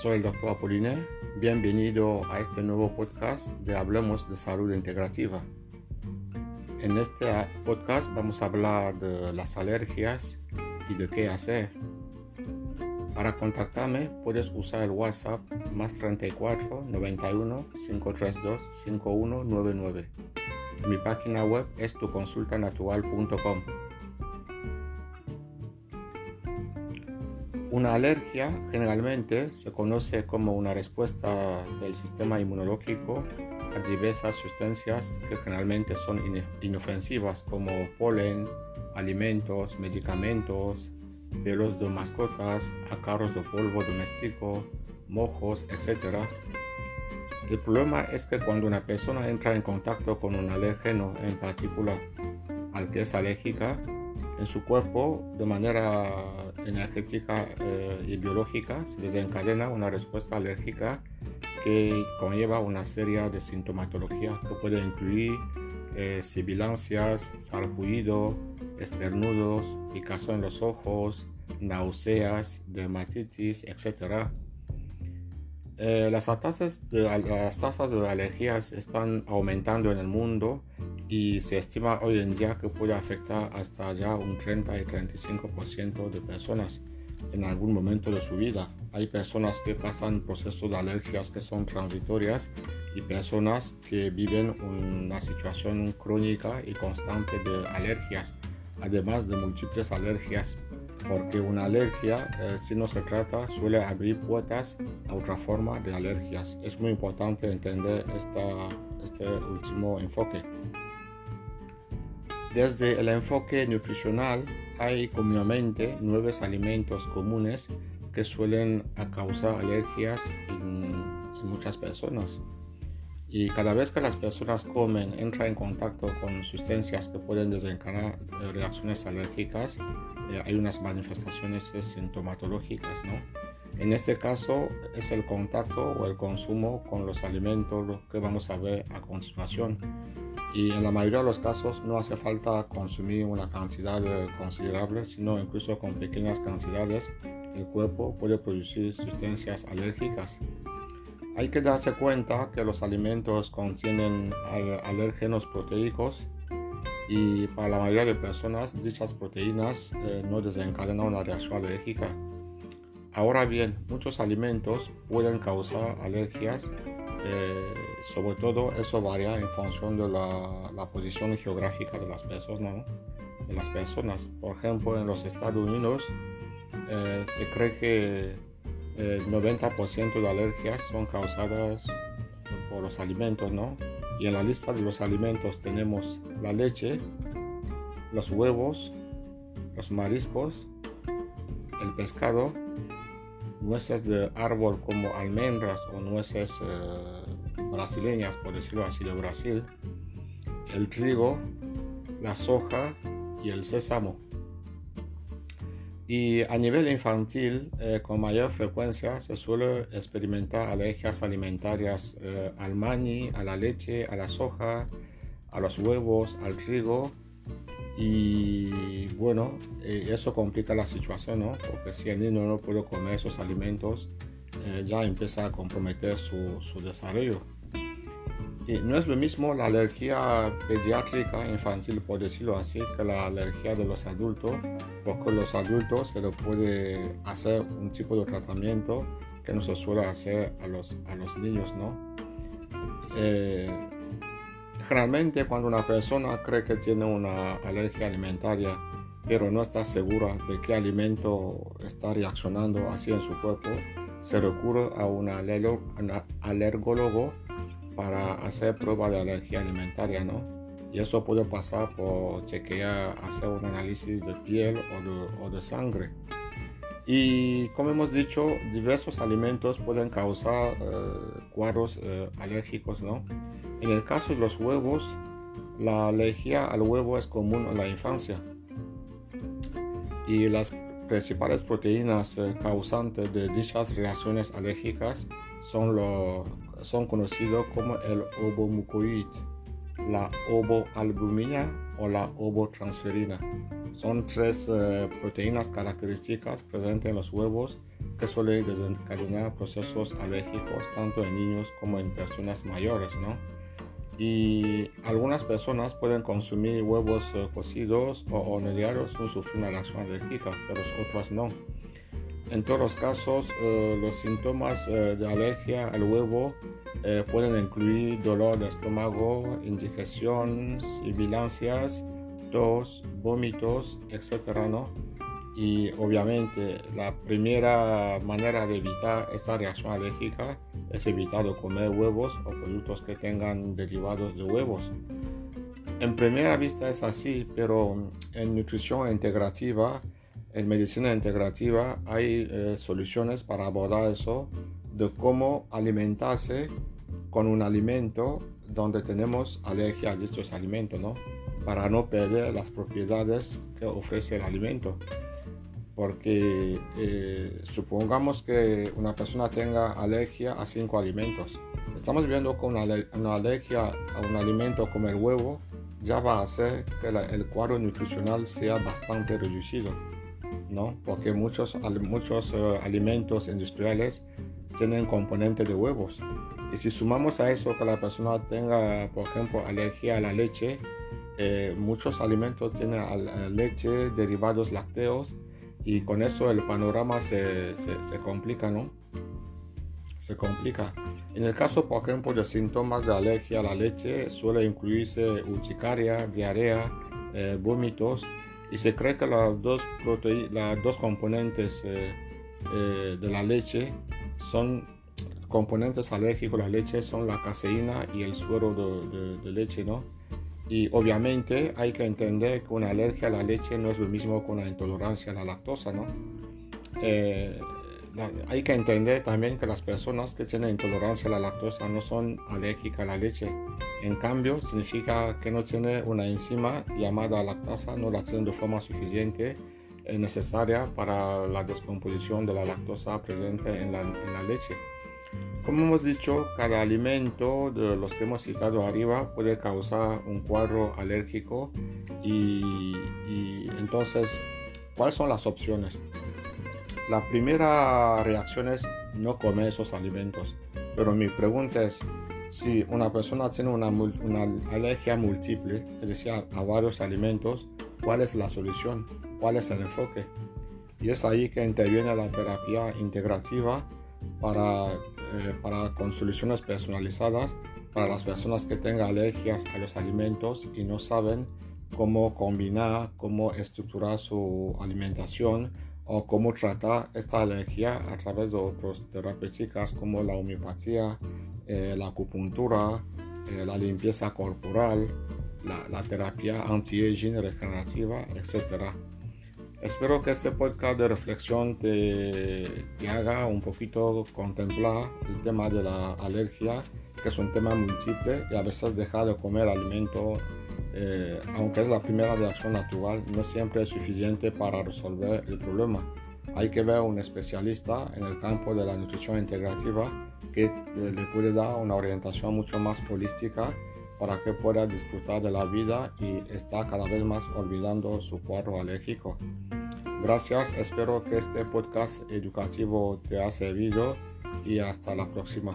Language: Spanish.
soy el doctor Apoline. Bienvenido a este nuevo podcast de Hablemos de Salud Integrativa. En este podcast vamos a hablar de las alergias y de qué hacer. Para contactarme puedes usar el WhatsApp más 34 91 532 5199. Mi página web es tuconsultanatural.com. Una alergia generalmente se conoce como una respuesta del sistema inmunológico a diversas sustancias que generalmente son inofensivas como polen, alimentos, medicamentos, pelos de mascotas, acarros de polvo doméstico, mojos, etc. El problema es que cuando una persona entra en contacto con un alérgeno en particular al que es alérgica, en su cuerpo de manera energética eh, y biológica se desencadena una respuesta alérgica que conlleva una serie de sintomatología que puede incluir eh, sibilancias, sarpullido, esternudos, picazón en los ojos, náuseas, dermatitis, etc. Eh, las, tasas de, las tasas de alergias están aumentando en el mundo y se estima hoy en día que puede afectar hasta ya un 30 y 35% de personas en algún momento de su vida. Hay personas que pasan procesos de alergias que son transitorias y personas que viven una situación crónica y constante de alergias, además de múltiples alergias, porque una alergia, eh, si no se trata, suele abrir puertas a otra forma de alergias. Es muy importante entender esta, este último enfoque. Desde el enfoque nutricional hay comúnmente nueve alimentos comunes que suelen causar alergias en, muchas personas. Y cada vez que las personas comen, entran en contacto con sustancias que pueden desencadenar eh, reacciones alérgicas, eh, hay unas manifestaciones sintomatológicas, ¿no? En este caso es el contacto o el consumo con los alimentos que vamos a ver a continuación y en la mayoría de los casos no hace falta consumir una cantidad considerable, sino incluso con pequeñas cantidades el cuerpo puede producir sustancias alérgicas. Hay que darse cuenta que los alimentos contienen alérgenos proteicos y para la mayoría de personas dichas proteínas eh, no desencadenan una reacción alérgica. Ahora bien, muchos alimentos pueden causar alergias eh, sobre todo eso varía en función de la, posición geográfica de las personas. De las personas. Por ejemplo, en los Estados Unidos eh, se cree que el 90% de alergias son causadas por los alimentos, ¿no? Y en la lista de los alimentos tenemos la leche, los huevos, los mariscos, el pescado, nueces de árbol como almendras o nueces eh, brasileñas, por decirlo así, de Brasil, el trigo, la soja y el sésamo. Y a nivel infantil, eh, con mayor frecuencia se suele experimentar alergias alimentarias eh, al maní, a la leche, a la soja, a los huevos, al trigo y bueno, eh, eso complica la situación, ¿no? Porque si el niño no puede comer esos alimentos, eh, ya empieza a comprometer su, su, desarrollo. Y no es lo mismo la alergia pediátrica infantil, por decirlo así, que la alergia de los adultos, porque los adultos se le puede hacer un tipo de tratamiento que no se suele hacer a los, a los niños, ¿no? Eh, Generalmente cuando una persona cree que tiene una alergia alimentaria, pero no está segura de qué alimento está reaccionando así en su cuerpo, se recurre a un alergólogo para hacer prueba de alergia alimentaria, ¿no? Y eso puede pasar por chequear, hacer un análisis de piel o de, sangre. Y como hemos dicho, diversos alimentos pueden causar eh, cuadros eh, alérgicos, ¿no? En el caso de los huevos, la alergia al huevo es común en la infancia y las principales proteínas eh, causantes de dichas reacciones alérgicas son, lo, son conocidos como el ovomucoid, la ovoalbumina o la ovotransferina. Son tres eh, proteínas características presentes en los huevos que suele desencadenar procesos alérgicos tanto en niños como en personas mayores, ¿no? Y algunas personas pueden consumir huevos eh, cocidos o horneados sin sufrir una reacción alérgica, pero otras no. En todos los casos, eh, los síntomas eh, de alergia al huevo pueden incluir dolor de estómago, indigestión, sibilancias, tos, vómitos, etc. ¿no? Y obviamente la primera manera de evitar esta reacción alérgica es evitar comer huevos o productos que tengan derivados de huevos. En primera vista es así, pero en nutrición integrativa, en medicina integrativa, hay eh, soluciones para abordar eso, de cómo alimentarse con un alimento donde tenemos alergia a estos alimentos, ¿no? Para no perder las propiedades que ofrece el alimento porque eh, supongamos que una persona tenga alergia a cinco alimentos. Estamos viendo con una, alergia a un alimento como el huevo ya va a hacer que el cuadro nutricional sea bastante reducido, ¿no? Porque muchos, muchos eh, alimentos industriales tienen componentes de huevos. Y si sumamos a eso que la persona tenga, por ejemplo, alergia a la leche, eh, muchos alimentos tienen leche, derivados lácteos, y con eso el panorama se, se, complica, ¿no? Se complica. En el caso, por ejemplo, de síntomas de alergia a la leche, suele incluirse urticaria, diarrea, eh, vómitos, y se cree que las dos, las dos componentes eh, eh, de la leche son componentes alérgicos de la leche, son la caseína y el suero de, de leche, ¿no? Y obviamente hay que entender que una alergia a la leche no es lo mismo que una intolerancia a la lactosa, ¿no? Eh, hay que entender también que las personas que tienen intolerancia a la lactosa no son alérgicas a la leche. En cambio, significa que no tiene una enzima llamada lactasa, no la tienen de forma suficiente eh, necesaria para la descomposición de la lactosa presente en la, en la leche. Como hemos dicho, cada alimento de los que hemos citado arriba puede causar un cuadro alérgico y, entonces, ¿cuáles son las opciones? La primera reacción es no comer esos alimentos, pero mi pregunta es, si una persona tiene una, una alergia múltiple, es decir, a, varios alimentos, ¿cuál es la solución? ¿Cuál es el enfoque? Y es ahí que interviene la terapia integrativa para eh, para, con soluciones personalizadas para las personas que tengan alergias a los alimentos y no saben cómo combinar, cómo estructurar su alimentación o cómo tratar esta alergia a través de otras terapéuticas como la homeopatía, eh, la acupuntura, eh, la limpieza corporal, la, la terapia anti-aging regenerativa, etc. Espero que este podcast de reflexión te, haga un poquito contemplar el tema de la alergia, que es un tema múltiple y a veces dejar de comer alimento, eh, aunque es la primera reacción natural, no siempre es suficiente para resolver el problema. Hay que ver a un especialista en el campo de la nutrición integrativa que le puede dar una orientación mucho más holística para que pueda disfrutar de la vida y está cada vez más olvidando su cuadro alérgico. Gracias, espero que este podcast educativo te haya servido y hasta la próxima.